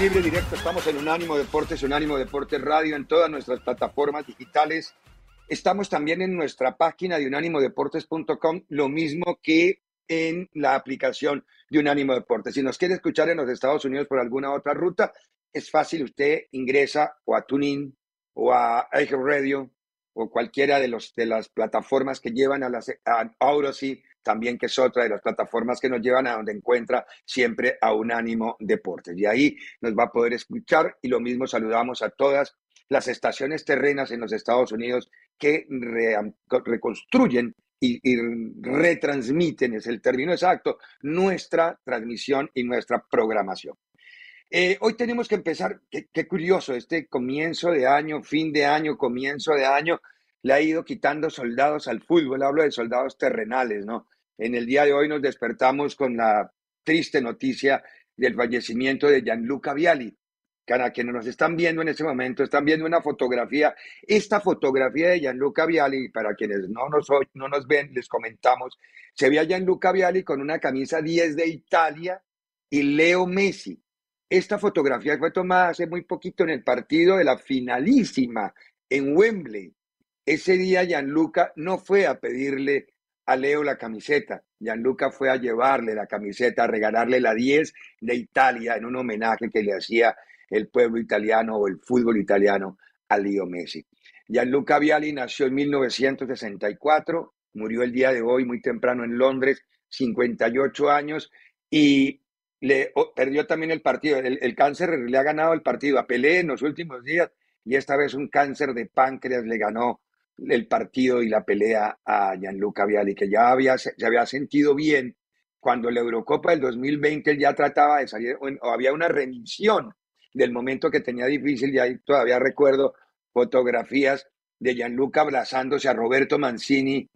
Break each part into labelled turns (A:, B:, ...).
A: Libre directo, estamos en Unánimo Deportes, Unánimo Deportes Radio, en todas nuestras plataformas digitales. Estamos también en nuestra página de unánimodeportes.com, lo mismo que en la aplicación de Unánimo Deportes. Si nos quiere escuchar en los Estados Unidos por alguna otra ruta, es fácil, usted ingresa o a TuneIn o a Radio o cualquiera de, los, de las plataformas que llevan a, las, a también que es otra de las plataformas que nos llevan a donde encuentra siempre a Unánimo Deportes. Y ahí nos va a poder escuchar y lo mismo saludamos a todas las estaciones terrenas en los Estados Unidos que reconstruyen y, retransmiten, es el término exacto, nuestra transmisión y nuestra programación. Eh, hoy tenemos que empezar, qué curioso, este comienzo de año, fin de año, comienzo de año, le ha ido quitando soldados al fútbol, hablo de soldados terrenales, ¿no? En el día de hoy nos despertamos con la triste noticia del fallecimiento de Gianluca Viali. Para quienes nos están viendo en este momento, están viendo una fotografía. Esta fotografía de Gianluca Viali, para quienes no nos, no nos ven, les comentamos, se ve a Gianluca Viali con una camisa 10 de Italia y Leo Messi. Esta fotografía fue tomada hace muy poquito en el partido de la finalísima en Wembley. Ese día Gianluca no fue a pedirle a Leo la camiseta. Gianluca fue a llevarle la camiseta, a regalarle la 10 de Italia en un homenaje que le hacía el pueblo italiano o el fútbol italiano a Leo Messi. Gianluca Viali nació en 1964, murió el día de hoy muy temprano en Londres, 58 años, y le perdió también el partido. El, el, cáncer le ha ganado el partido a Pelé en los últimos días y esta vez un cáncer de páncreas le ganó el partido y la pelea a Gianluca Viali, que ya había, se había sentido bien cuando la Eurocopa del 2020 ya trataba de salir, o había una remisión del momento que tenía difícil, y ahí todavía recuerdo fotografías de Gianluca abrazándose a Roberto Mancini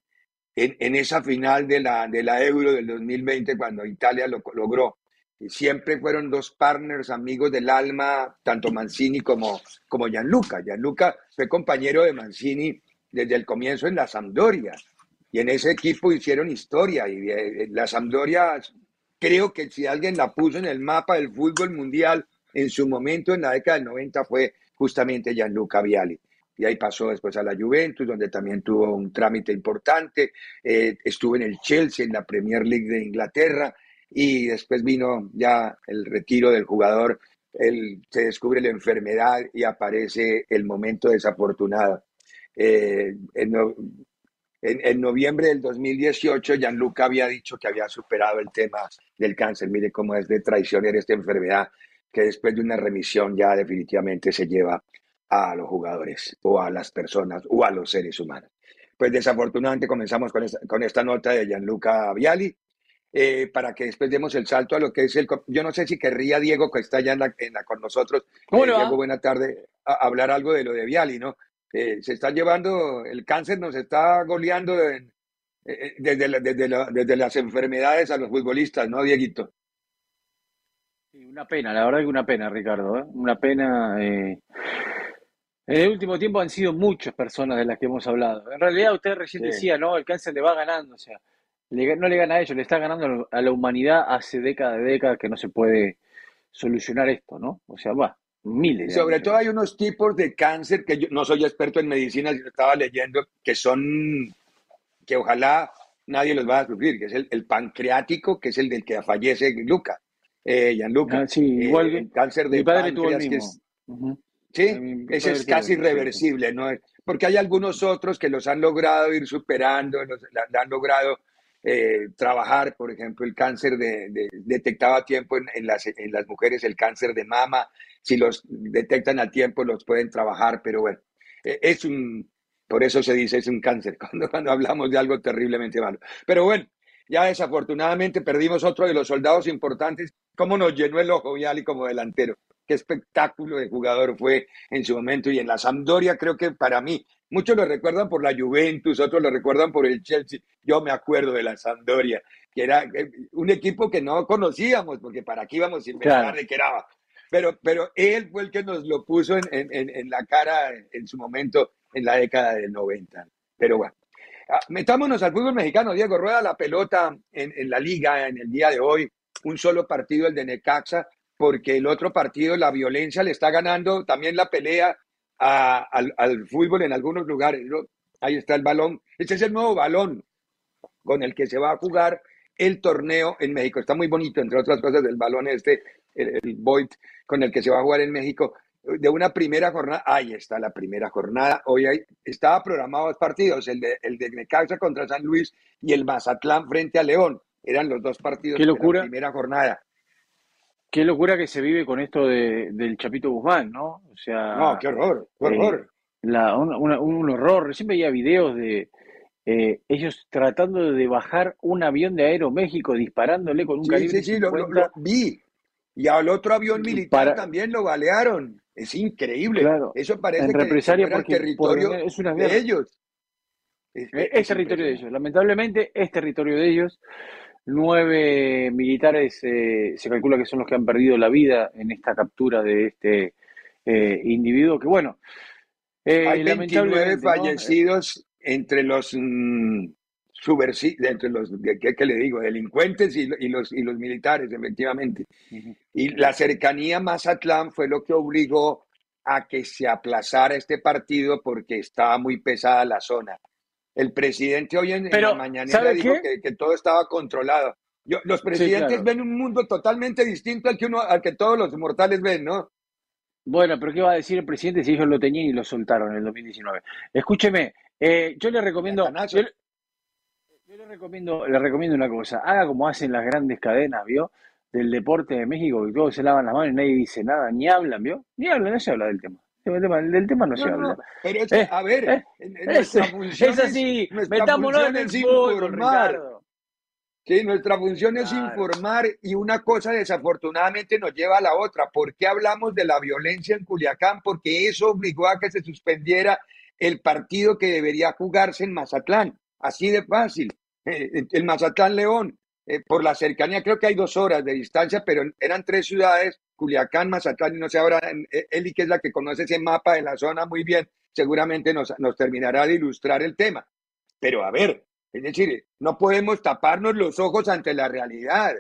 A: en, en esa final de la, de la Euro del 2020 cuando Italia lo logró. Y siempre fueron dos partners, amigos del alma, tanto Mancini como, como Gianluca. Gianluca fue compañero de Mancini desde el comienzo en la Sampdoria. Y en ese equipo hicieron historia. Y eh, la Sampdoria, creo que si alguien la puso en el mapa del fútbol mundial en su momento, en la década del 90, fue justamente Gianluca Viali. Y ahí pasó después a la Juventus, donde también tuvo un trámite importante. Eh, estuvo en el Chelsea, en la Premier League de Inglaterra. Y después vino ya el retiro del jugador. Él, se descubre la enfermedad y aparece el momento desafortunado eh, en, noviembre del 2018, Gianluca había dicho que había superado el tema del cáncer. Mire cómo es de traicionera esta enfermedad, que después de una remisión ya definitivamente se lleva a los jugadores o a las personas o a los seres humanos. Pues desafortunadamente comenzamos con esta, con esta nota de Gianluca Viali, eh, para que después demos el salto a lo que es el... Yo no sé si querría Diego, que está ya en la, con nosotros,
B: ¿Cómo
A: eh, Diego, buena tarde, a hablar algo de lo de Viali, ¿no? Eh, se está llevando, el cáncer nos está goleando eh, eh, desde, desde, las enfermedades a los futbolistas, ¿no, Dieguito?
B: una pena, la verdad que una pena, Ricardo, una pena. En el último tiempo han sido muchas personas de las que hemos hablado. En realidad usted recién decía, ¿no? El cáncer le va ganando, o sea, no le gana a ellos, le está ganando a la humanidad hace décadas de décadas que no se puede solucionar esto, ¿no? O sea, va, miles.
A: Sobre todo hay unos tipos de cáncer que yo no soy experto en medicina, sino estaba leyendo, que son, que ojalá nadie los va a sufrir, que es el, pancreático, que es el del que fallece Luca, eh, Gianluca.
B: Ah, sí, igual
A: el cáncer de páncreas, que es, Sí, ese es casi irreversible, ¿no? Porque hay algunos otros que los han logrado ir superando, los, han logrado eh, trabajar, por ejemplo, el cáncer de, detectado a tiempo en, las, en las mujeres, el cáncer de mama, si los detectan a tiempo los pueden trabajar, pero bueno, eh, es un, por eso se dice es un cáncer, cuando, cuando hablamos de algo terriblemente malo. Pero bueno, ya desafortunadamente perdimos otro de los soldados importantes, cómo nos llenó el ojo Viali como delantero qué espectáculo de jugador fue en su momento y en la Sampdoria creo que para mí, muchos lo recuerdan por la Juventus, otros lo recuerdan por el Chelsea, yo me acuerdo de la Sampdoria, que era eh, un equipo que no conocíamos, porque para aquí íbamos a inventar de que era, pero, pero él fue el que nos lo puso en, en, en la cara en su momento en la década del 90. Pero bueno, ah, metámonos al fútbol mexicano, Diego, rueda la pelota en, en la liga en el día de hoy, un solo partido, el de Necaxa, porque el otro partido, la violencia, le está ganando también la pelea al, fútbol en algunos lugares. Ahí está el balón. Este es el nuevo balón con el que se va a jugar el torneo en México. Está muy bonito, entre otras cosas, el balón este, el, el con el que se va a jugar en México. De una primera jornada, ahí está la primera jornada. Hoy hay, estaba programado dos partidos, el de, el de Necaxa contra San Luis y el Mazatlán frente a León. Eran los dos partidos
B: de la
A: primera jornada.
B: Qué locura que se vive con esto de, del Chapito Guzmán, ¿no? O sea.
A: No, qué horror, qué eh, horror.
B: la, un, horror. Recién veía videos de eh, ellos tratando de bajar un avión de Aeroméxico, disparándole con un
A: sí, Sí, sí, lo, vi. Y al otro avión militar también lo balearon. Es increíble. Claro, Eso parece
B: en represalia que
A: porque, el territorio es una de ellos.
B: Es, es territorio de ellos. Lamentablemente es territorio de ellos. Nueve militares eh, se calcula que son los que han perdido la vida en esta captura de este eh, individuo, que bueno.
A: Eh, Hay 29 fallecidos entre los mm, entre los, ¿qué, le digo? Delincuentes y, los, y los militares, efectivamente. Y la cercanía a Mazatlán fue lo que obligó a que se aplazara este partido porque estaba muy pesada la zona. El presidente hoy en, la mañana dijo que, todo estaba controlado. los presidentes ven un mundo totalmente distinto al que, uno, al que todos los mortales ven, ¿no?
B: Bueno, pero ¿qué va a decir el presidente si ellos lo tenían y lo soltaron en el 2019? Escúcheme, eh, yo le recomiendo, yo, le recomiendo, le recomiendo una cosa, haga como hacen las grandes cadenas, ¿vio? Del deporte de México, que todos se lavan las manos y nadie dice nada, ni hablan, ¿vio? Ni hablan, no se habla del tema. Del tema, del tema no, se habla.
A: pero es, eh, a ver, eh, nuestra función
B: es así, metámonos en el informar.
A: Sí, nuestra función es informar y una cosa desafortunadamente nos lleva a la otra. ¿Por qué hablamos de la violencia en Culiacán? Porque eso obligó a que se suspendiera el partido que debería jugarse en Mazatlán. Así de fácil. Eh, el Mazatlán León. por la cercanía, creo que hay dos horas de distancia, pero eran tres ciudades Culiacán, Mazatlán y no sé ahora, eh, Eli, que es la que conoce ese mapa de la zona muy bien, seguramente nos, nos terminará de ilustrar el tema. Pero a ver, es decir, no podemos taparnos los ojos ante la realidad.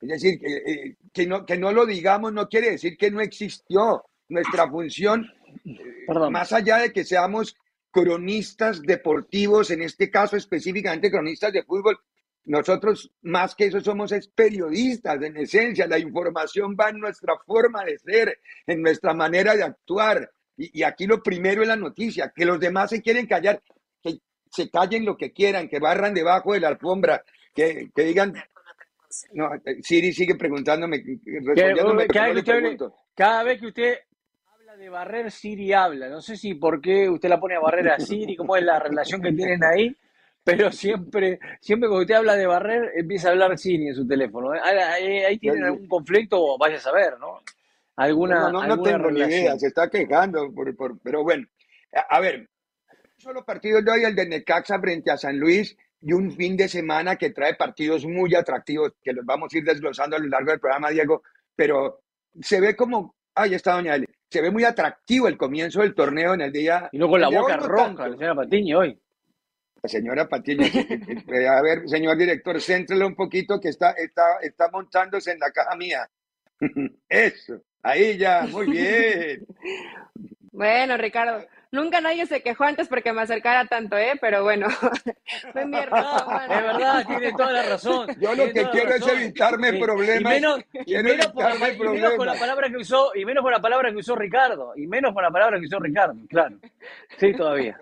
A: Es decir, que, eh, que, no, que no lo digamos no quiere decir que no existió. Nuestra función, eh, más allá de que seamos cronistas deportivos, en este caso específicamente cronistas de fútbol, nosotros, más que eso, somos es periodistas, en esencia. La información va en nuestra forma de ser, en nuestra manera de actuar. Y, aquí lo primero es la noticia, que los demás se quieren callar, que se callen lo que quieran, que barran debajo de la alfombra, que, que digan... No, Siri sigue preguntándome, respondiéndome,
B: cada vez que usted de barrer, Siri habla. No sé si por qué usted la pone a barrer a Siri, cómo es la relación que tienen ahí pero siempre, siempre cuando usted habla de barrer, empieza a hablar Cini en su teléfono. ¿eh? Ahí, tienen algún conflicto, vaya a saber, ¿no?
A: Alguna, no, no, tengo ni idea, se está quejando, por, pero bueno. A, ver, solo partido de hoy, el de Necaxa frente a San Luis, y un fin de semana que trae partidos muy atractivos, que los vamos a ir desglosando a lo largo del programa, Diego, pero se ve como, ahí está Doña Eli, se ve muy atractivo el comienzo del torneo en el día.
B: Y luego la boca roja, la señora Patiño hoy.
A: La señora Patiño, a ver, señor director, céntrelo un poquito que está, está, está montándose en la caja mía. Eso, ahí ya, muy bien.
C: Bueno, Ricardo, Nunca nadie se quejó antes porque me acercara tanto, ¿eh? Pero bueno, fue mi error.
B: Es verdad, tiene toda la razón.
A: Yo lo que quiero es evitarme problemas.
B: Y menos, y menos, por, menos, con la palabra que usó, y menos con la palabra que usó Ricardo. Y menos con la palabra que usó Ricardo, claro. Sí, todavía.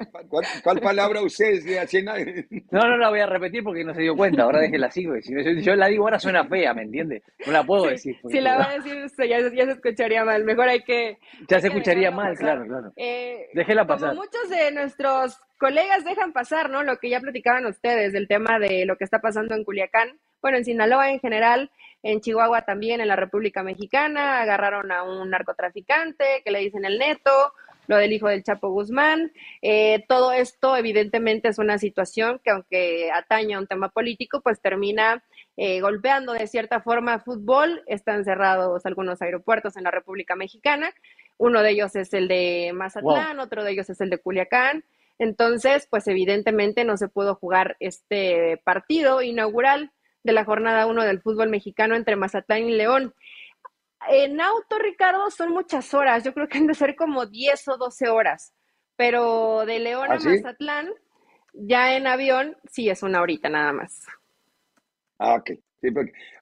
A: ¿Cuál, palabra usé?
B: No, no la voy a repetir porque no se dio cuenta. Ahora déjela así. Si yo, la digo ahora suena fea, ¿me entiendes? No la puedo decir.
C: Si la va a decir, ya, ya, se escucharía mal. Mejor hay que.
B: Ya se escucharía mal, claro, claro. Eh, Como
C: muchos de nuestros colegas dejan pasar, ¿no? Lo que ya platicaban ustedes del tema de lo que está pasando en Culiacán, bueno, en Sinaloa en general, en Chihuahua también, en la República Mexicana, agarraron a un narcotraficante que le dicen el neto, lo del hijo del Chapo Guzmán. Eh, todo esto evidentemente es una situación que aunque atañe a un tema político, pues termina eh, golpeando de cierta forma fútbol. Están cerrados algunos aeropuertos en la República Mexicana uno de ellos es el de Mazatlán, otro de ellos es el de Culiacán. Entonces, pues evidentemente no se pudo jugar este partido inaugural de la jornada 1 del fútbol mexicano entre Mazatlán y León. En auto, Ricardo, son muchas horas. Yo creo que han de ser como 10 o 12 horas. Pero de León a ¿Ah, Mazatlán, ya en avión, sí es una horita nada más.
A: Ah, ok.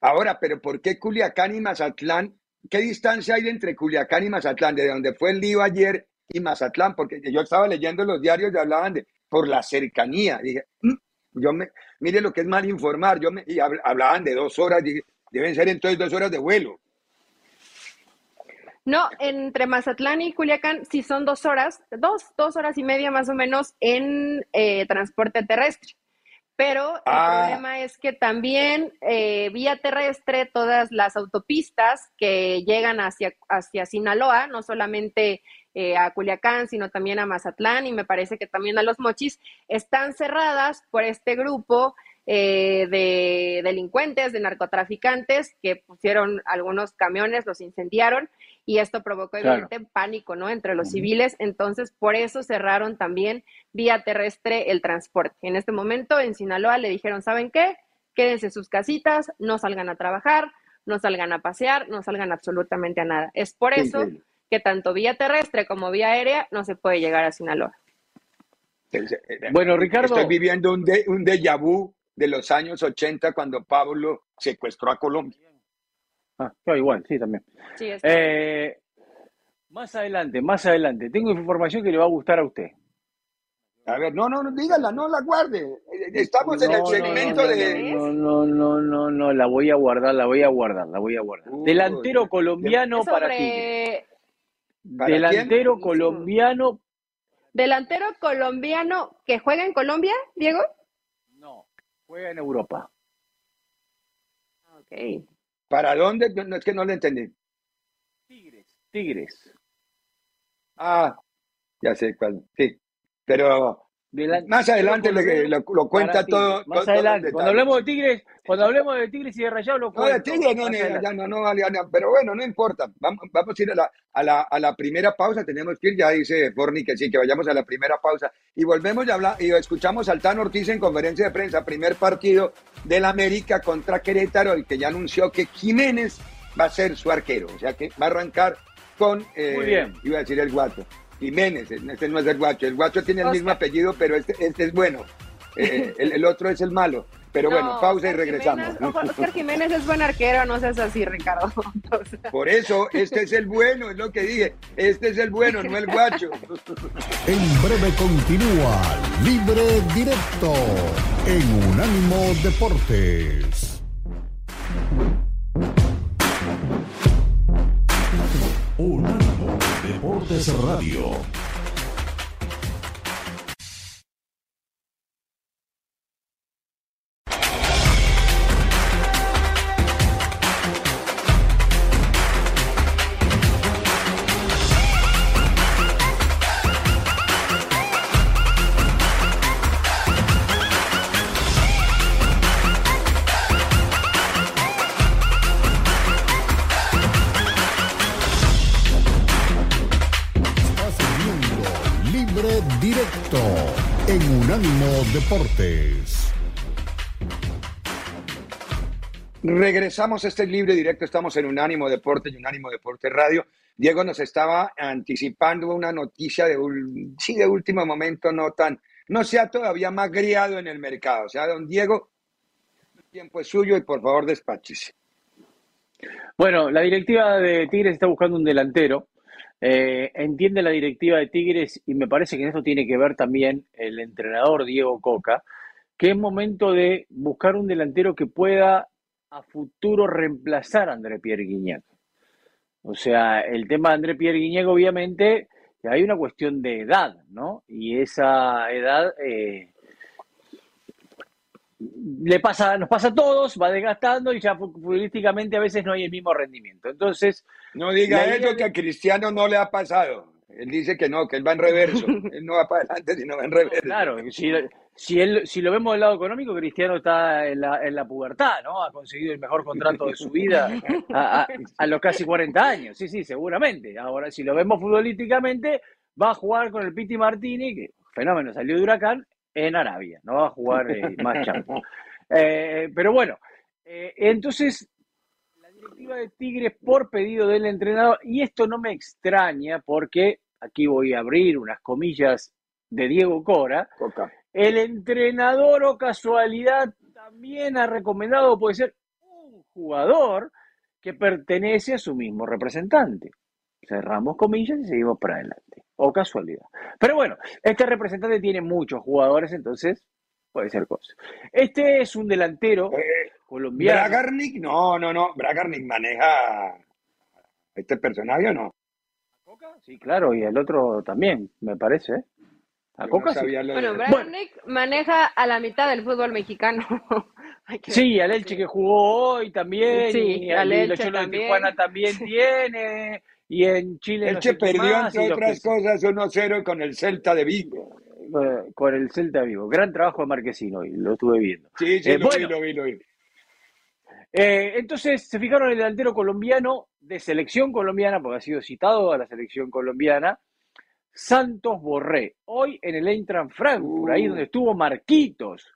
A: Ahora, pero ¿por qué Culiacán y Mazatlán ¿qué distancia hay entre Culiacán y Mazatlán? De donde fue el lío ayer y Mazatlán, porque yo estaba leyendo los diarios y hablaban de por la cercanía. Dije, mm, yo me, mire lo que es mal informar, yo me, y hablaban de dos horas, dije, deben ser entonces dos horas de vuelo.
C: No, entre Mazatlán y Culiacán sí son dos horas, dos, dos horas y media más o menos en eh, transporte terrestre pero el ah. problema es que también eh, vía terrestre todas las autopistas que llegan hacia, hacia Sinaloa, no solamente eh, a Culiacán, sino también a Mazatlán y me parece que también a Los Mochis, están cerradas por este grupo eh, de delincuentes, de narcotraficantes que pusieron algunos camiones, los incendiaron y esto provocó evidente pánico, ¿no? Entre los civiles, entonces por eso cerraron también vía terrestre el transporte. En este momento en Sinaloa le dijeron, ¿saben qué? Quédense en sus casitas, no salgan a trabajar, no salgan a pasear, no salgan absolutamente a nada. Es por eso que tanto vía terrestre como vía aérea no se puede llegar a Sinaloa.
A: Eh, bueno, Ricardo. Estoy viviendo un, de, un déjà vu de los años 80 cuando Pablo secuestró a Colombia.
B: Ah, yo igual, sí, también. Eh, más adelante, más adelante. Tengo información que le va a gustar a usted.
A: A ver, no, no, no, dígala, no la guarde. Estamos en el segmento
B: de. No, no, no, no, no, la voy a guardar, la voy a guardar, la voy a guardar. Delantero colombiano para ti. Delantero colombiano.
C: Delantero colombiano que juega en Colombia, Diego?
B: Juega en Europa.
C: Ok.
A: ¿Para dónde? No, es que no lo entendí.
B: Tigres, Tigres.
A: Ah, ya sé cuál. Sí, pero más adelante lo, cuenta todo.
B: Más adelante. cuando hablemos de Tigres, cuando hablemos de Tigres y de Rayados, lo cuento.
A: No, de Tigres no, ya no, no, no, pero bueno, no importa. Vamos, vamos a ir a la, a, la, a la primera pausa. Tenemos que ir, ya dice Forni que sí, que vayamos a la primera pausa. Y volvemos y, hablar, y escuchamos al Tan Ortiz en conferencia de prensa, primer partido del América contra Querétaro, el que ya anunció que Jiménez va a ser su arquero. O sea que va a arrancar con, eh, Muy bien. iba a decir el guato Jiménez, este no es el guacho. El guacho tiene el mismo apellido, pero este, este es bueno. Eh, el, otro es el malo. Pero bueno, pausa y regresamos.
C: Oscar Jiménez es buen arquero, no seas así, Ricardo.
A: Por eso, este es el bueno, es lo que dije. Este es el bueno, no el guacho.
D: En breve continúa Libre Directo en Unánimo Deportes. Radio.
A: Regresamos a este libre directo, estamos en Unánimo Deportes y Unánimo Deportes Radio. Diego nos estaba anticipando una noticia de, sí, de último momento, no tan, no sea todavía más griado en el mercado. O sea, don Diego, el tiempo es suyo y por favor despáchese.
B: Bueno, la directiva de Tigres está buscando un delantero. Eh, entiende la directiva de Tigres y me parece que en esto tiene que ver también el entrenador Diego Coca, que es momento de buscar un delantero que pueda a futuro reemplazar a André Pierre Guignac. O sea, el tema de André Pierre Guiñeg, obviamente, hay una cuestión de edad, ¿no? Y esa edad eh, le pasa, nos pasa a todos, va desgastando y ya futbolísticamente a veces no hay el mismo rendimiento. Entonces.
A: No diga eso que a Cristiano no le ha pasado. Él dice que no, que él va en reverso. él no va para adelante, sino va en reverso.
B: Claro, si, si, él, si lo vemos del lado económico, Cristiano está en la, en la pubertad, ¿no? Ha conseguido el mejor contrato de su vida a, a, los casi 40 años. Sí, sí, seguramente. Ahora, si lo vemos futbolísticamente, va a jugar con el Piti Martini, que fenómeno, salió de Huracán, en Arabia. No va a jugar eh, más Champions. Eh, pero bueno, eh, entonces directiva de Tigres por pedido del entrenador, y esto no me extraña porque aquí voy a abrir unas comillas de Diego Cora. El entrenador o casualidad también ha recomendado, puede ser un jugador que pertenece a su mismo representante. Cerramos comillas y seguimos para adelante. O casualidad. Pero bueno, este representante tiene muchos jugadores, entonces puede ser cosa. Este es un delantero eh, colombiano.
A: Bragarnik, no, no, no. Bragarnik maneja este personaje o no.
B: Sí, claro, y el otro también, me parece. ¿eh?
C: Bueno, Bragarnik maneja a la mitad del fútbol mexicano.
B: sí, al Elche que jugó hoy también. Sí, y al Elche también. Tijuana también tiene. Y en Chile.
A: Elche perdió, entre otras cosas, 1-0 con el Celta de Vigo.
B: Eh, con el Celta de Vigo. Gran trabajo de Marquesino hoy, lo estuve viendo.
A: Sí, sí, eh, lo, vi, lo vi, lo vi.
B: Eh, entonces se fijaron el delantero colombiano de selección colombiana, porque ha sido citado a la selección colombiana, Santos Borré, hoy en el Eintracht Frankfurt, ahí donde estuvo Marquitos.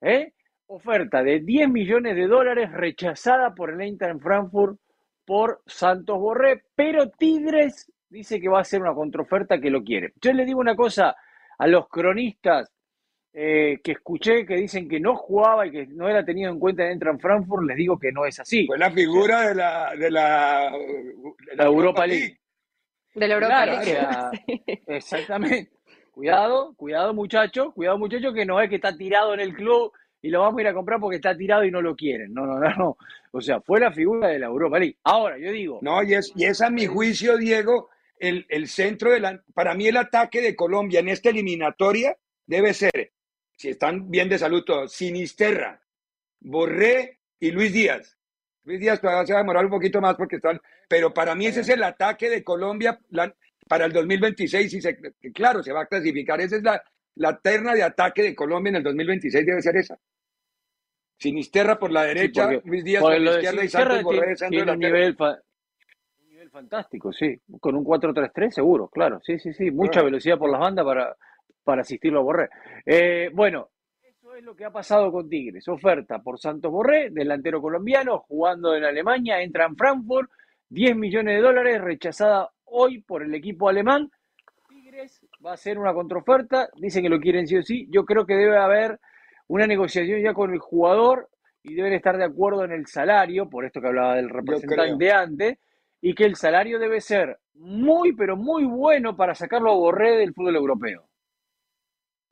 B: ¿eh? Oferta de 10 millones de dólares rechazada por el Eintracht Frankfurt por Santos Borré, pero Tigres dice que va a hacer una contraoferta que lo quiere. Yo le digo una cosa a los cronistas eh, que escuché que dicen que no jugaba y que no era tenido en cuenta en Eintracht Frankfurt, les digo que no es así.
A: Fue la figura de la, de la,
B: Europa, League.
C: De la Europa
B: Exactamente. Cuidado, cuidado muchacho, cuidado muchacho que no es que está tirado en el club y lo vamos a ir a comprar porque está tirado y no lo quieren. No, no, no, O sea, fue la figura de la Europa League. Ahora, yo digo.
A: No, y es, y es a mi juicio, Diego, el, el centro de la. Para mí, el ataque de Colombia en esta eliminatoria debe ser, si están bien de salud todos, Sinisterra, Borré y Luis Díaz. Luis Díaz todavía se va a demorar un poquito más porque están, pero para mí ese es el ataque de Colombia para el 2026 y se, claro, se va a clasificar. Esa es la, la terna de ataque de Colombia en el 2026 debe ser esa. Sinisterra por la derecha, Luis Díaz por la izquierda y Santos Borré
B: tiene un nivel, un nivel fantástico, sí. Con un 4-3-3 seguro, claro. Sí, sí, sí. Mucha velocidad por las bandas para, para asistirlo a Borré. Eh, bueno, es lo que ha pasado con Tigres. Oferta por Santos Borré, delantero colombiano, jugando en Alemania, entra en Frankfurt, 10 millones de dólares, rechazada hoy por el equipo alemán. Tigres va a hacer una contraoferta, dicen que lo quieren sí o sí. Yo creo que debe haber una negociación ya con el jugador y deben estar de acuerdo en el salario, por esto que hablaba del representante antes, y que el salario debe ser muy, pero muy bueno para sacarlo a Borré del fútbol europeo.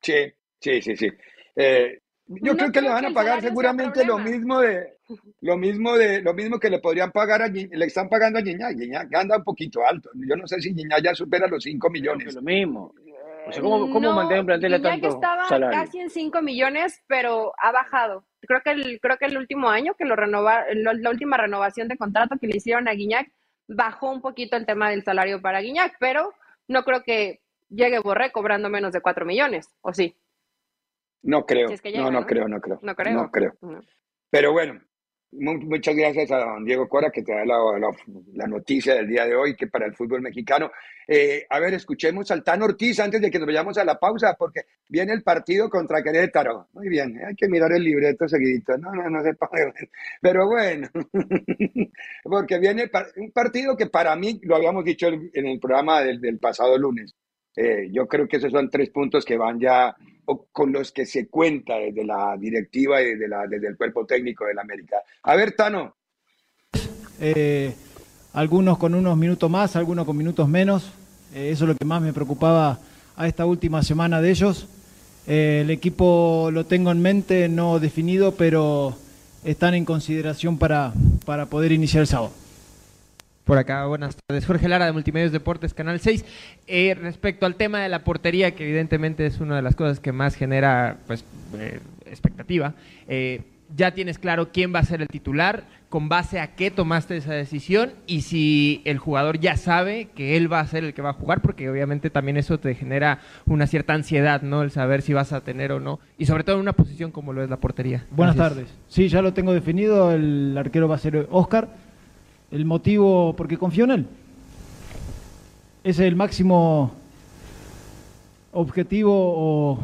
A: Sí, sí, sí, sí. Eh, yo creo que le van a pagar seguramente lo mismo de lo mismo de lo mismo que le podrían pagar a le están pagando a Gignac. Gignac anda un poquito alto. Yo no sé si Gignac ya supera los 5 millones.
B: lo mismo. O sea, ¿cómo, cómo no, un plantel a tanto
C: estaba casi en 5 millones, pero ha bajado. Creo que el, creo que el último año que lo renova, la última renovación de contrato que le hicieron a Guiñac, bajó un poquito el tema del salario para Guiñac, pero no creo que llegue Borré cobrando menos de 4 millones, ¿o sí?
A: No creo. no, no, creo, no creo. No creo. Pero bueno, Muchas gracias a don Diego Cora que te da la, noticia del día de hoy que para el fútbol mexicano. Eh, a ver, escuchemos al Tan Ortiz antes de que nos vayamos a la pausa porque viene el partido contra Querétaro. Muy bien, hay que mirar el libreto seguidito. No, no, no se puede. Pero bueno, porque viene un partido que para mí, lo habíamos dicho en el programa del, pasado lunes, eh, yo creo que esos son tres puntos que van ya con los que se cuenta desde la directiva y desde, la, desde el cuerpo técnico de la América. A ver, Tano.
E: Eh, algunos con unos minutos más, algunos con minutos menos. Eh, eso es lo que más me preocupaba a esta última semana de ellos. Eh, el equipo lo tengo en mente, no definido, pero están en consideración para, para poder iniciar el sábado.
F: Por acá, buenas tardes. Jorge Lara de Multimedios Deportes, Canal 6. Eh, respecto al tema de la portería, que evidentemente es una de las cosas que más genera pues, eh, expectativa, eh, ya tienes claro quién va a ser el titular, con base a qué tomaste esa decisión y si el jugador ya sabe que él va a ser el que va a jugar, porque obviamente también eso te genera una cierta ansiedad, ¿no? El saber si vas a tener o no, y sobre todo en una posición como lo es la portería.
E: Buenas tardes. Sí, ya lo tengo definido, el arquero va a ser Oscar el motivo, porque confío en él. Ese es el máximo objetivo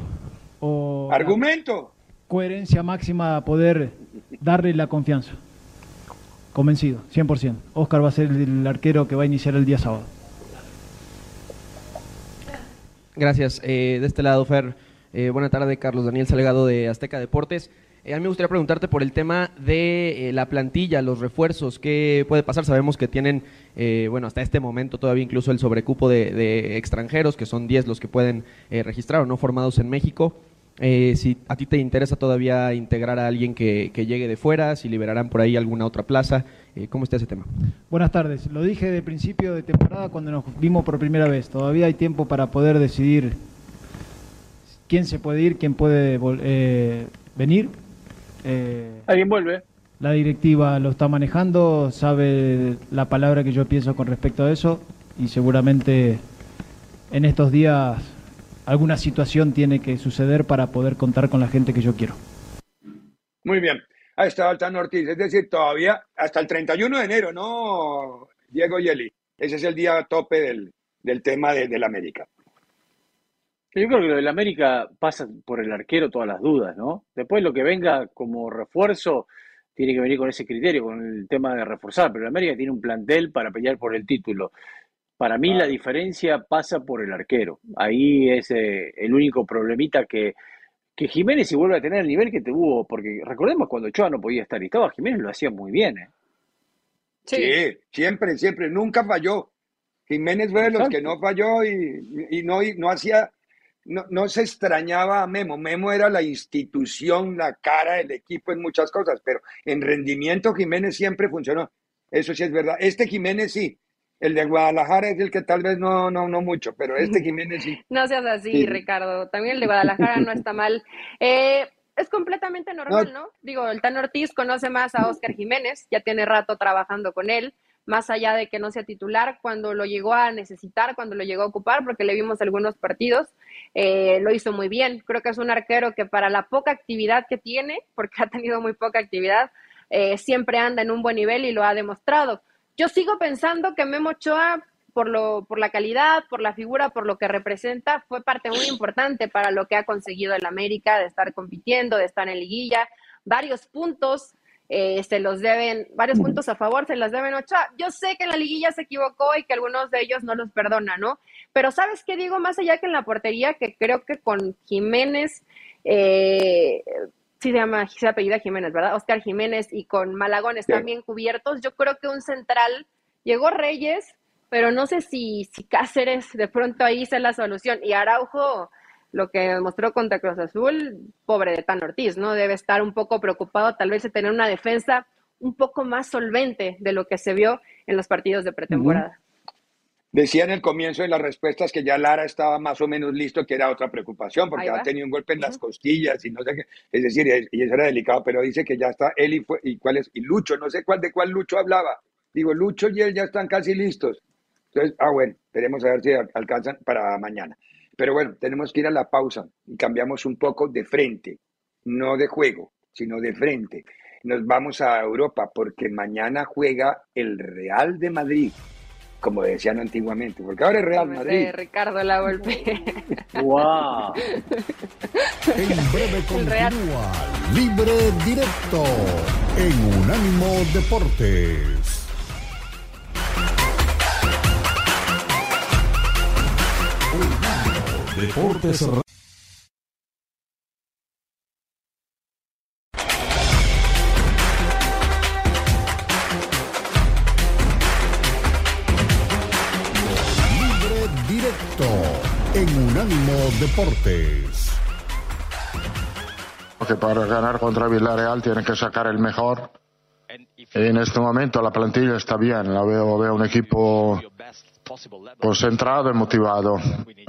E: o,
A: argumento.
E: Coherencia máxima a poder darle la confianza. Convencido, 100%. Oscar va a ser el arquero que va a iniciar el día sábado.
F: Gracias. Eh, de este lado, Fer. Eh, buena tarde, Carlos Daniel Salgado de Azteca Deportes. Eh, a mí me gustaría preguntarte por el tema de eh, la plantilla, los refuerzos, ¿qué puede pasar? Sabemos que tienen, eh, bueno, hasta este momento todavía incluso el sobrecupo de, extranjeros, que son 10 los que pueden registrar o no formados en México. si a ti te interesa todavía integrar a alguien que, llegue de fuera, si liberarán por ahí alguna otra plaza, ¿cómo está ese tema?
E: Buenas tardes. Lo dije de principio de temporada cuando nos vimos por primera vez. Todavía hay tiempo para poder decidir quién se puede ir, quién puede venir
B: eh, Alguien vuelve.
E: La directiva lo está manejando, sabe la palabra que yo pienso con respecto a eso y seguramente en estos días alguna situación tiene que suceder para poder contar con la gente que yo quiero.
A: Muy bien. Ahí está Altano Ortiz. Es decir, todavía hasta el 31 de enero, ¿no, Diego Yeli? Ese es el día tope del, del tema de, del América.
B: Yo creo que lo del América pasa por el arquero todas las dudas, ¿no? Después lo que venga como refuerzo tiene que venir con ese criterio, con el tema de reforzar, pero el América tiene un plantel para pelear por el título. Para mí la diferencia pasa por el arquero. Ahí es eh, el único problemita que, que Jiménez si vuelve a tener el nivel que tuvo, porque recordemos cuando Ochoa no podía estar y estaba Jiménez lo hacía muy bien. ¿eh?
A: Sí. siempre, siempre, nunca falló. Jiménez fue de los que no falló y, y no, y no hacía no, no, se extrañaba a Memo. Memo era la institución, la cara del equipo en muchas cosas, pero en rendimiento Jiménez siempre funcionó. Eso sí es verdad. Este Jiménez sí. El de Guadalajara es el que tal vez no, no, no mucho, pero este Jiménez sí.
C: No seas así, Ricardo. También el de Guadalajara no está mal. Eh, es completamente normal, ¿no? Digo, el Tan Ortiz conoce más a Oscar Jiménez, ya tiene rato trabajando con él más allá de que no sea titular, cuando lo llegó a necesitar, cuando lo llegó a ocupar, porque le vimos algunos partidos, eh, lo hizo muy bien. Creo que es un arquero que para la poca actividad que tiene, porque ha tenido muy poca actividad, eh, siempre anda en un buen nivel y lo ha demostrado. Yo sigo pensando que Memo Ochoa, por, lo, por la calidad, por la figura, por lo que representa, fue parte muy importante para lo que ha conseguido el América, de estar compitiendo, de estar en liguilla, varios puntos eh, se los deben, varios puntos a favor, se los deben ocho. Yo sé que en la liguilla se equivocó y que algunos de ellos no los perdonan, ¿no? Pero ¿sabes qué digo? Más allá que en la portería, que creo que con Jiménez, eh, sí se llama, se apellida Jiménez, ¿verdad? Oscar Jiménez y con Malagón están bien cubiertos. Yo creo que un central, llegó Reyes, pero no sé si, si Cáceres de pronto ahí es la solución. Y Araujo lo que demostró contra Cruz Azul, pobre de Tan Ortiz, ¿no? Debe estar un poco preocupado tal vez de tener una defensa un poco más solvente de lo que se vio en los partidos de pretemporada.
A: Decía en el comienzo de las respuestas que ya Lara estaba más o menos listo, que era otra preocupación, porque ha tenido un golpe en las costillas y no sé qué. Es decir, y eso era delicado, pero dice que ya está él y, fue, y cuál es, y Lucho, no sé cuál de cuál Lucho hablaba. Digo, Lucho y él ya están casi listos. Entonces, ah, bueno, esperemos a ver si alcanzan para mañana. Pero bueno, tenemos que ir a la pausa y cambiamos un poco de frente, no de juego, sino de frente. nos vamos a Europa porque mañana juega el Real de Madrid, como decían antiguamente, porque ahora es Real Madrid.
C: Ricardo la golpe.
B: ¡Wow!
D: En breve continúa Libre Directo en Unánimo Deportes. Deportes Libre Directo en Unánimo Deportes.
G: que para ganar contra Villarreal tienen que sacar el mejor. En este momento la plantilla está bien, la veo, veo un equipo concentrado y motivado,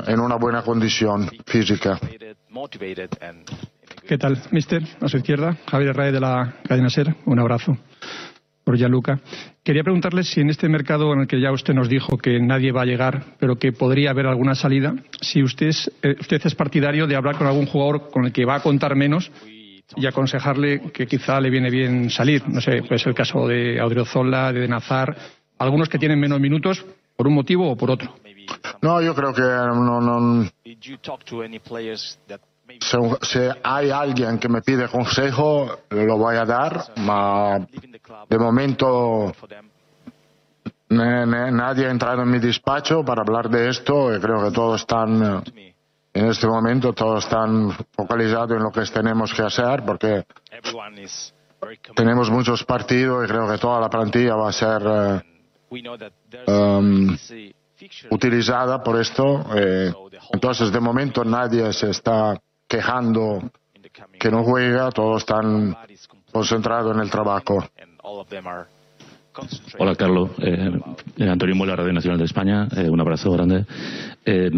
G: en una buena condición física.
H: ¿Qué tal, mister? A su izquierda, Javier Rae de la cadena SER. Un abrazo por Gianluca. Quería preguntarle si en este mercado en el que ya usted nos dijo que nadie va a llegar, pero que podría haber alguna salida, si usted es, eh, usted es partidario de hablar con algún jugador con el que va a contar menos y aconsejarle que quizá le viene bien salir. No sé, puede ser el caso de Audriozola, de Nazar, algunos que tienen menos minutos por un motivo o por otro.
G: No, yo creo que no, no, si, si hay alguien que me pide consejo, lo voy a dar, ma de momento ne- ne- nadie ha entrado en mi despacho para hablar de esto y creo que todos están, en este momento, todos están focalizados en lo que tenemos que hacer porque tenemos muchos partidos y creo que toda la plantilla va a ser eh, um, utilizada por esto. eh, entonces, de momento nadie se está quejando que no juega, todos están concentrados en el trabajo.
I: Hola, Carlos. Eh, eh, Antonio Muela, Radio Nacional de España. Eh, un abrazo grande. Eh,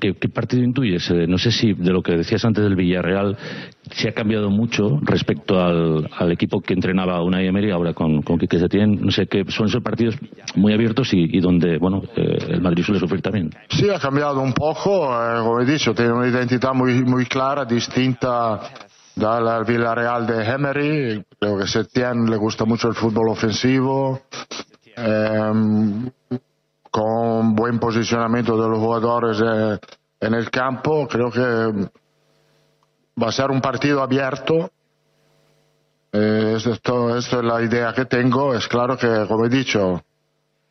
I: ¿qué, qué partido intuyes? Eh, no sé si de lo que decías antes del Villarreal se ha cambiado mucho respecto al, al equipo que entrenaba Unai Emery ahora con, con Quique Setién. No sé, que son esos partidos muy abiertos y, y donde, bueno, eh, el Madrid suele sufrir también.
G: Sí, ha cambiado un poco, eh, como he dicho, tiene una identidad muy, muy clara, distinta del Villarreal de Emery. Creo que Setien le gusta mucho el fútbol ofensivo, eh, con buen posicionamiento de los jugadores en el campo. Creo que va a ser un partido abierto. Eh, esto, es la idea que tengo. Es claro que, como he dicho,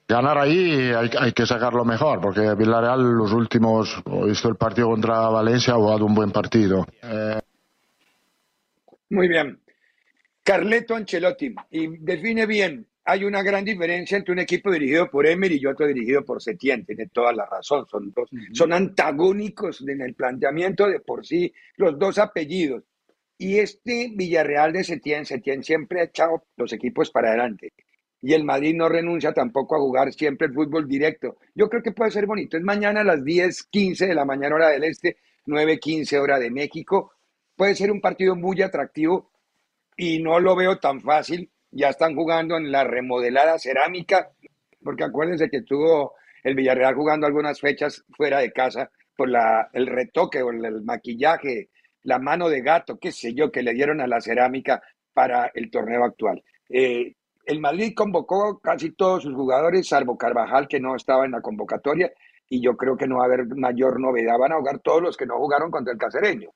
G: ganar ahí hay, hay que sacarlo mejor, porque Villarreal los últimos, he visto el partido contra Valencia, ha jugado un buen partido. Eh,
A: Muy bien. Carleto Ancelotti, y define bien, hay una gran diferencia entre un equipo dirigido por Emery y otro dirigido por Setién, tiene toda la razón, son dos, son antagónicos en el planteamiento de por sí, los dos apellidos. Y este Villarreal de Setién, Setién siempre ha echado los equipos para adelante. Y el Madrid no renuncia tampoco a jugar siempre el fútbol directo. Yo creo que puede ser bonito. Es mañana a las 10:15 de la mañana hora del este, 9:15 hora de México. Puede ser un partido muy atractivo y no lo veo tan fácil. Ya están jugando en la remodelada cerámica, porque acuérdense que tuvo el Villarreal jugando algunas fechas fuera de casa por la, el retoque o el, maquillaje, la mano de gato, qué sé yo, que le dieron a la cerámica para el torneo actual. Eh, el Madrid convocó casi todos sus jugadores, salvo Carvajal, que no estaba en la convocatoria, y yo creo que no va a haber mayor novedad. Van a jugar todos los que no jugaron contra el Cacereño,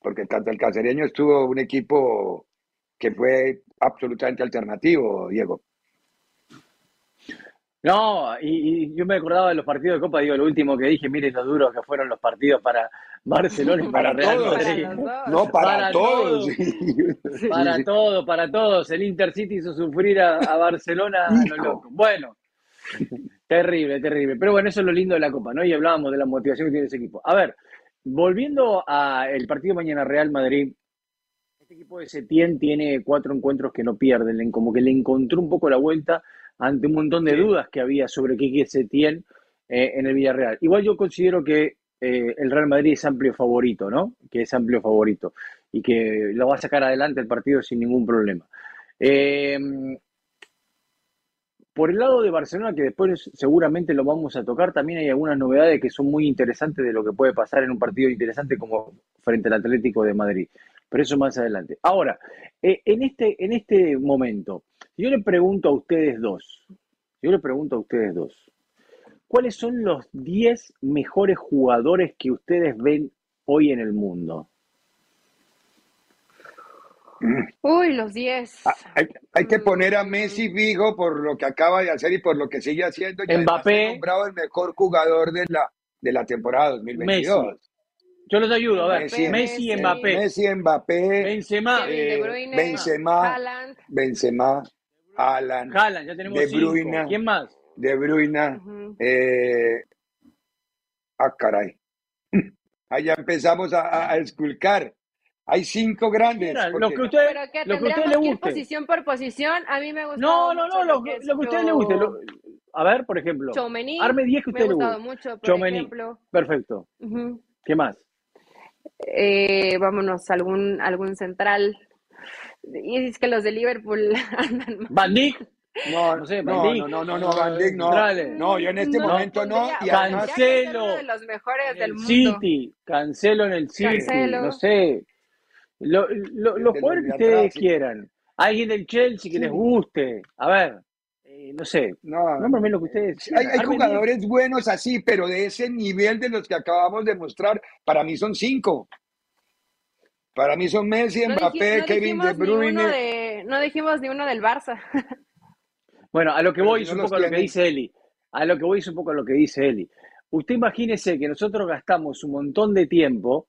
A: porque contra el Cacereño estuvo un equipo que fue absolutamente alternativo, Diego.
B: No, y, y yo me acordaba de los partidos de Copa, digo, lo último que dije, miren lo duros que fueron los partidos para Barcelona y para,
A: Para
B: Real
A: todos.
B: Madrid.
C: Para.
A: No, para,
B: Para
A: todos.
B: todos. Para todos, para todos. El Intercity hizo sufrir a, a Barcelona a lo loco. Bueno, terrible, terrible. Pero bueno, eso es lo lindo de la Copa, ¿no? Y hablábamos de la motivación que tiene ese equipo. A ver, volviendo al partido mañana Real Madrid, este equipo de Setién tiene cuatro encuentros que no pierden, en- como que le encontró un poco la vuelta ante un montón de
A: Sí.
B: dudas que había sobre Quique Setién eh, en el Villarreal. Igual yo considero que eh, el Real Madrid es amplio favorito, ¿no? Que es amplio favorito y que lo va a sacar adelante el partido sin ningún problema. Eh, por el lado de Barcelona, que después seguramente lo vamos a tocar, también hay algunas novedades que son muy interesantes de lo que puede pasar en un partido interesante como frente al Atlético de Madrid. pero eso más adelante. Ahora, eh, en, este, en este momento, yo le pregunto a ustedes dos, yo le pregunto a ustedes dos, ¿cuáles son los 10 mejores jugadores que ustedes ven hoy en el mundo?
C: Uy, los 10.
A: Ah, hay, que poner a Messi Vigo por lo que acaba de hacer y por lo que sigue haciendo. Y
B: Mbappé.
A: nombrado el mejor jugador de la, de la temporada 2022.
B: Yo los ayudo, a ver. Messi, Messi, Mbappé.
A: Messi, Mbappé.
B: Benzema.
A: Eh, Benzema. Haaland. Benzema. Haaland.
B: Haaland, ya tenemos de Bruyne, ¿Quién más?
A: De Bruyne. eh, ah, caray. Allá empezamos a, a, esculcar. Hay cinco grandes.
B: lo que usted,
C: Pero que lo que usted le guste. posición por posición, a mí me gusta.
B: No, no, no, lo, que, lo que usted le guste. a ver, por ejemplo.
C: Chomení.
B: Arme 10 que usted le
C: guste. mucho, por ejemplo.
B: Perfecto. Uh ¿Qué más?
C: Eh, vámonos, algún, algún central. Y es que los de Liverpool andan
B: mal. ¿Van
A: No, no sé, no, no, no, no, no, Van Dijk no. No, yo en este momento no.
B: Y cancelo.
C: De los mejores del mundo.
B: City, cancelo en el City, cancelo. no sé. Lo, lo, los jugadores que ustedes quieran. Alguien del Chelsea que les guste. A ver, eh, no sé. No, no lo que ustedes.
A: Hay, hay jugadores buenos así, pero de ese nivel de los que acabamos de mostrar, para mí son cinco. Para mí son Messi, Mbappé, Kevin De Bruyne.
C: no dijimos ni uno del Barça.
B: bueno, a lo que voy es un poco a lo que dice Eli. A lo que voy es un poco a lo que dice Eli. Usted imagínese que nosotros gastamos un montón de tiempo,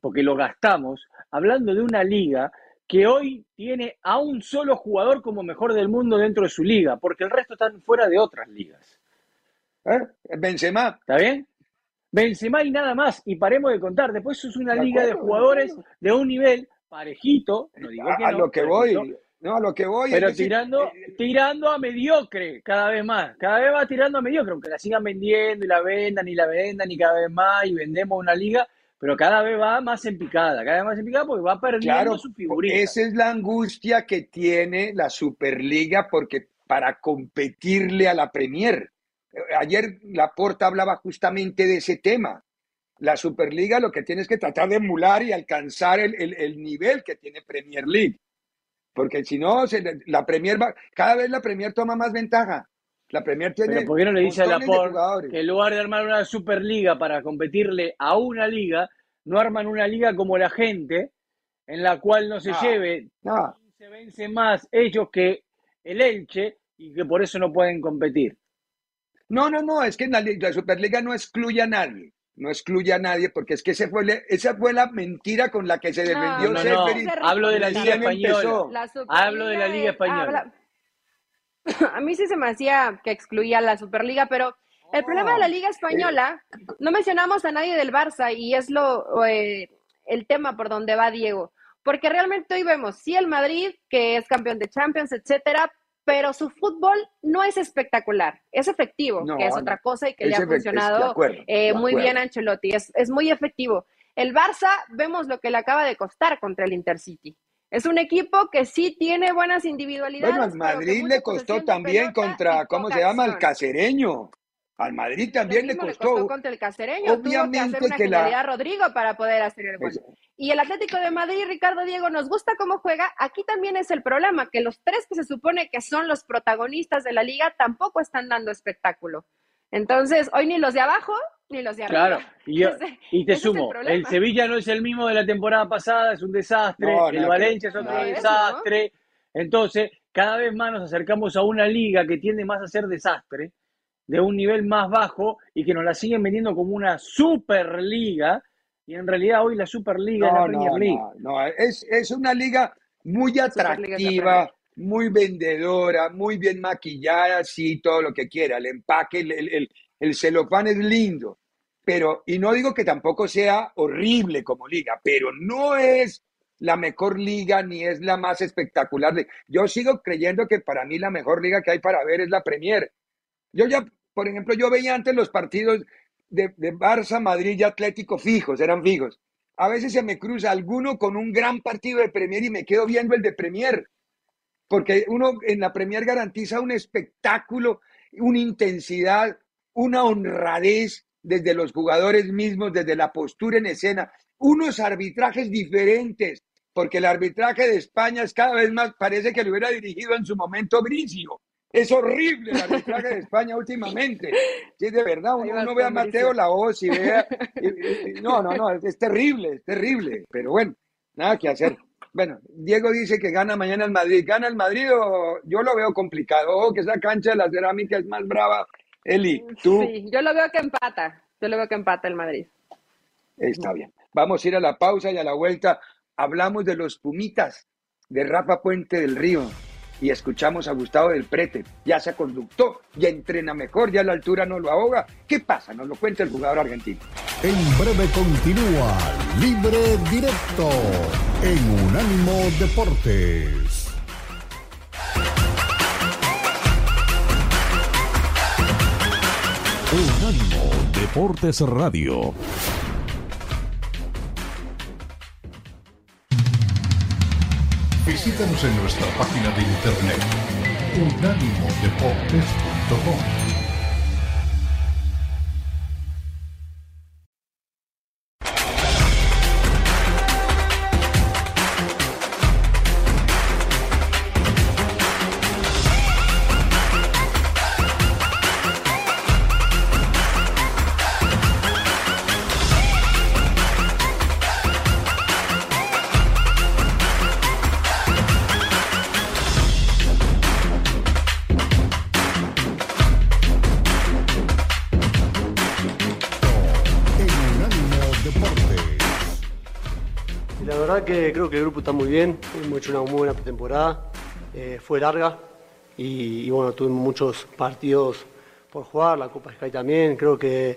B: porque lo gastamos, hablando de una liga que hoy tiene a un solo jugador como mejor del mundo dentro de su liga, porque el resto están fuera de otras ligas.
A: ¿Eh? Benzema.
B: ¿Está bien? Benzema y nada más, y paremos de contar. Después es una liga de jugadores de un nivel parejito, no digo que
A: a, lo que voy, no, a lo que voy.
B: Pero tirando, eh, tirando a mediocre cada vez más, cada vez va tirando a mediocre, aunque la sigan vendiendo y la vendan y la vendan y cada vez más y vendemos una liga pero cada vez va más en picada, cada vez más en picada porque va perdiendo su figurita.
A: Esa es la angustia que tiene la Superliga porque para competirle a la Premier. Ayer Laporta hablaba justamente de ese tema. La Superliga lo que tiene es que tratar de emular y alcanzar el, el, nivel que tiene Premier League. Porque si no, la Premier va, cada vez la Premier toma más ventaja. La Premier tiene.
B: Pero ¿por qué no le dice a Laporte que en lugar de armar una Superliga para competirle a una liga, no arman una liga como la gente, en la cual no se lleve, no. se vence más ellos que el Elche y que por eso no pueden competir?
A: No, no, no, es que la, la Superliga no excluye a nadie no excluye a nadie, porque es que ese fue, esa fue la mentira con la que se defendió
B: no, no, Hablo de la Liga Española. Hablo de la Liga Española.
C: a mí sí se me hacía que excluía la Superliga, pero el problema de la Liga Española, no mencionamos a nadie del Barça y es lo eh, el tema por donde va Diego, porque realmente hoy vemos sí el Madrid que es campeón de Champions, etcétera, pero su fútbol no es espectacular, es efectivo, que es otra cosa y que le ha funcionado eh, muy bien a Ancelotti, es, es muy efectivo. El Barça vemos lo que le acaba de costar contra el Intercity. Es un equipo que sí tiene buenas individualidades.
A: Bueno, al Madrid le costó también contra, ¿cómo se llama? El casereño. Al Madrid también le costó.
C: contra el casereño. Obviamente Tuvo que hacer una que Rodrigo para poder hacer el gol. Y el Atlético de Madrid, Ricardo Diego, nos gusta cómo juega. Aquí también es el problema, que los tres que se supone que son los protagonistas de la liga tampoco están dando espectáculo. Entonces, hoy ni los de abajo ni los de arriba.
B: Claro, y, te sumo, el, Sevilla no es el mismo de la temporada pasada, es un desastre, el Valencia es otro desastre. Entonces, cada vez más nos acercamos a una liga que tiende más a ser desastre, de un nivel más bajo y que nos la siguen vendiendo como una superliga. Y en realidad hoy la Superliga es la Premier League.
A: No, es, es una liga muy atractiva, muy vendedora, muy bien maquillada, sí, todo lo que quiera. El empaque, el, el, el celofán es lindo, pero, y no digo que tampoco sea horrible como liga, pero no es la mejor liga ni es la más espectacular. Yo sigo creyendo que para mí la mejor liga que hay para ver es la Premier. Yo ya, por ejemplo, yo veía antes los partidos de, de Barça, Madrid y Atlético fijos, eran fijos. A veces se me cruza alguno con un gran partido de Premier y me quedo viendo el de Premier porque uno en la Premier garantiza un espectáculo, una intensidad, una honradez desde los jugadores mismos, desde la postura en escena, unos arbitrajes diferentes, porque el arbitraje de España es cada vez más, parece que lo hubiera dirigido en su momento Bricio. Es horrible el arbitraje de España últimamente. Sí, de verdad, uno, ve a Mateo la voz y vea. no, no, no, es, terrible, es terrible. Pero bueno, nada que hacer. Bueno, Diego dice que gana mañana el Madrid. ¿Gana el Madrid o yo lo veo complicado? que esa cancha de la cerámica es más brava. Eli, tú.
C: Sí, yo lo veo que empata. Yo lo veo que empata el Madrid.
A: Está bien. Vamos a ir a la pausa y a la vuelta. Hablamos de los Pumitas de Rafa Puente del Río y escuchamos a Gustavo del Prete. Ya se conductó, ya entrena mejor, ya la altura no lo ahoga. ¿Qué pasa? Nos lo cuenta el jugador argentino.
D: En breve continúa Libre Directo en Unánimo Deportes. Deportes Radio. Visítanos en nuestra página de internet unánimodeportes.com.
J: está muy bien, hemos hecho una muy buena pretemporada, eh, fue larga y, bueno, tuvimos muchos partidos por jugar, la Copa Sky también, creo que,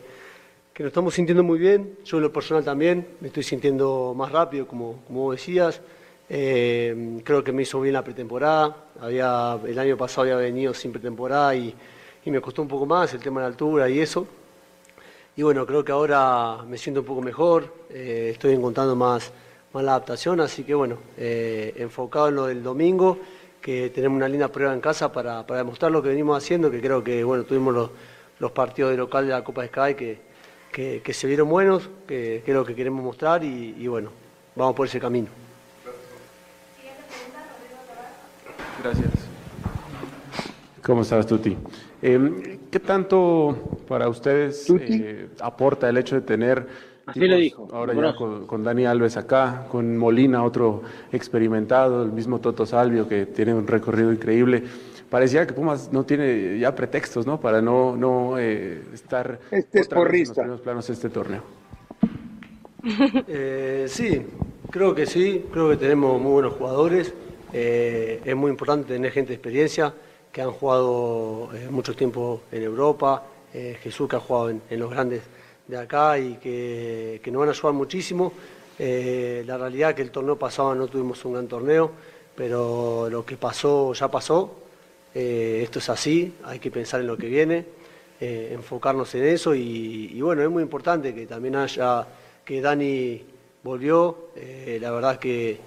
J: que, nos estamos sintiendo muy bien, yo en lo personal también, me estoy sintiendo más rápido, como, como decías, eh, creo que me hizo bien la pretemporada, había, el año pasado había venido sin pretemporada y, y me costó un poco más el tema de la altura y eso. Y bueno, creo que ahora me siento un poco mejor, eh, estoy encontrando más, mala adaptación, así que bueno, eh, enfocado en lo del domingo, que tenemos una linda prueba en casa para, demostrar lo que venimos haciendo, que creo que bueno, tuvimos los, los partidos de local de la Copa de Sky que, que, se vieron buenos, que, es lo que queremos mostrar y, bueno, vamos por ese camino.
K: Gracias. ¿Cómo estás, Tuti? Eh, ¿Qué tanto para ustedes eh, aporta el hecho de tener
B: Así lo dijo.
K: Ahora ya con, Dani Alves acá, con Molina, otro experimentado, el mismo Toto Salvio, que tiene un recorrido increíble. Parecía que Pumas no tiene ya pretextos, ¿no? Para no, no eh, estar
A: este es en los
K: primeros planos de este torneo.
J: Eh, sí, creo que sí. Creo que tenemos muy buenos jugadores. Eh, es muy importante tener gente de experiencia que han jugado mucho tiempo en Europa. Jesús que ha jugado en los grandes de acá y que, nos van a ayudar muchísimo. Eh, la realidad es que el torneo pasado no tuvimos un gran torneo, pero lo que pasó ya pasó. Eh, esto es así, hay que pensar en lo que viene, eh, enfocarnos en eso y, bueno, es muy importante que también haya, que Dani volvió, la verdad es que,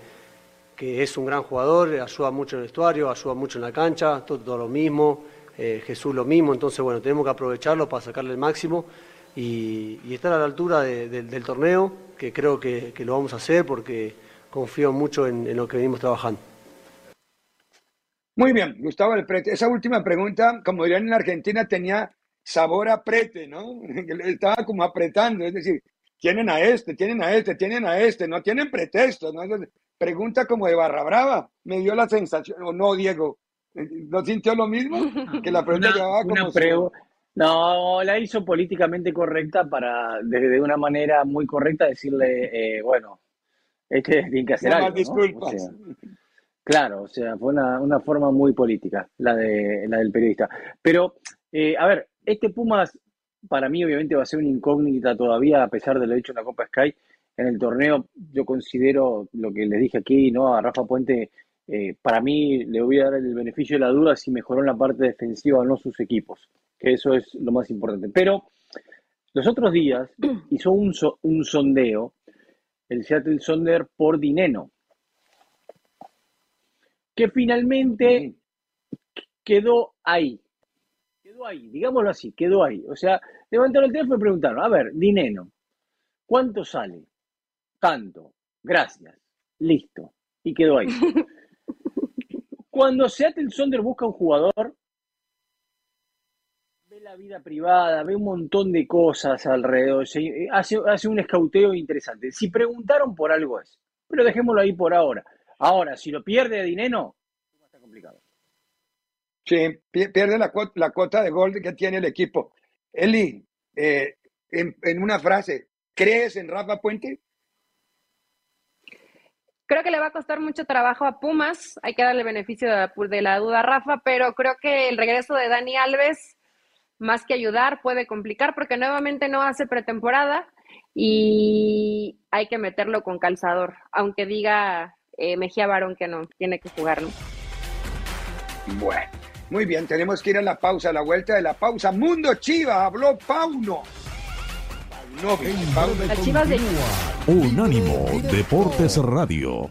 J: que, es un gran jugador, ayuda mucho en el vestuario, ayuda mucho en la cancha, todo lo mismo, Jesús lo mismo, entonces bueno, tenemos que aprovecharlo para sacarle el máximo y, estar a la altura del torneo, que creo que, lo vamos a hacer porque confío mucho en, lo que venimos trabajando.
A: Muy bien, Gustavo del Prete. Esa última pregunta, como dirían en Argentina, tenía sabor a prete, ¿no? Estaba como apretando, es decir, tienen a este, tienen a este, tienen a este, no tienen pretextos, ¿no? pregunta como de barra brava, me dio la sensación, o no, Diego, ¿no sintió lo mismo? Que la pregunta llevaba como...
B: No, la hizo políticamente correcta para, de, una manera muy correcta, decirle, eh, bueno, este tiene que hacer algo. claro, o sea, fue una, forma muy política la, de, la del periodista. Pero, eh, a ver, este Pumas para mí obviamente va a ser una incógnita todavía, a pesar de lo dicho en la Copa Sky. En el torneo yo considero lo que les dije aquí, ¿no? A Rafa Puente, eh, para mí le voy a dar el beneficio de la duda si mejoró en la parte defensiva o no sus equipos que eso es lo más importante. Pero los otros días hizo un, un sondeo, el Seattle Sonder por Dineno, que finalmente quedó ahí. Quedó ahí, digámoslo así, quedó ahí. O sea, levantaron el teléfono y preguntaron, a ver, Dineno, ¿cuánto sale? Tanto. Gracias. Listo. y quedó ahí. Cuando Seattle Sonder busca un jugador, ve la vida privada, ve un montón de cosas alrededor, hace, hace un escauteo interesante. Si preguntaron por algo es, pero dejémoslo ahí por ahora. Ahora, si lo pierde de dinero, está complicado.
A: Sí, pierde la, cuota, la cuota de gol que tiene el equipo. Eli, eh, en, una frase, ¿crees en Rafa Puente?
C: Creo que le va a costar mucho trabajo a Pumas, hay que darle beneficio de la, duda a Rafa, pero creo que el regreso de Dani Alves, más que ayudar, puede complicar porque nuevamente no hace pretemporada y hay que meterlo con calzador, aunque diga eh, Mejía Barón que no, tiene que jugarlo.
A: Bueno, muy bien, tenemos que ir a la pausa, a la vuelta de la pausa. Mundo Chiva, habló Pauno.
D: Unánimo Deportes Radio.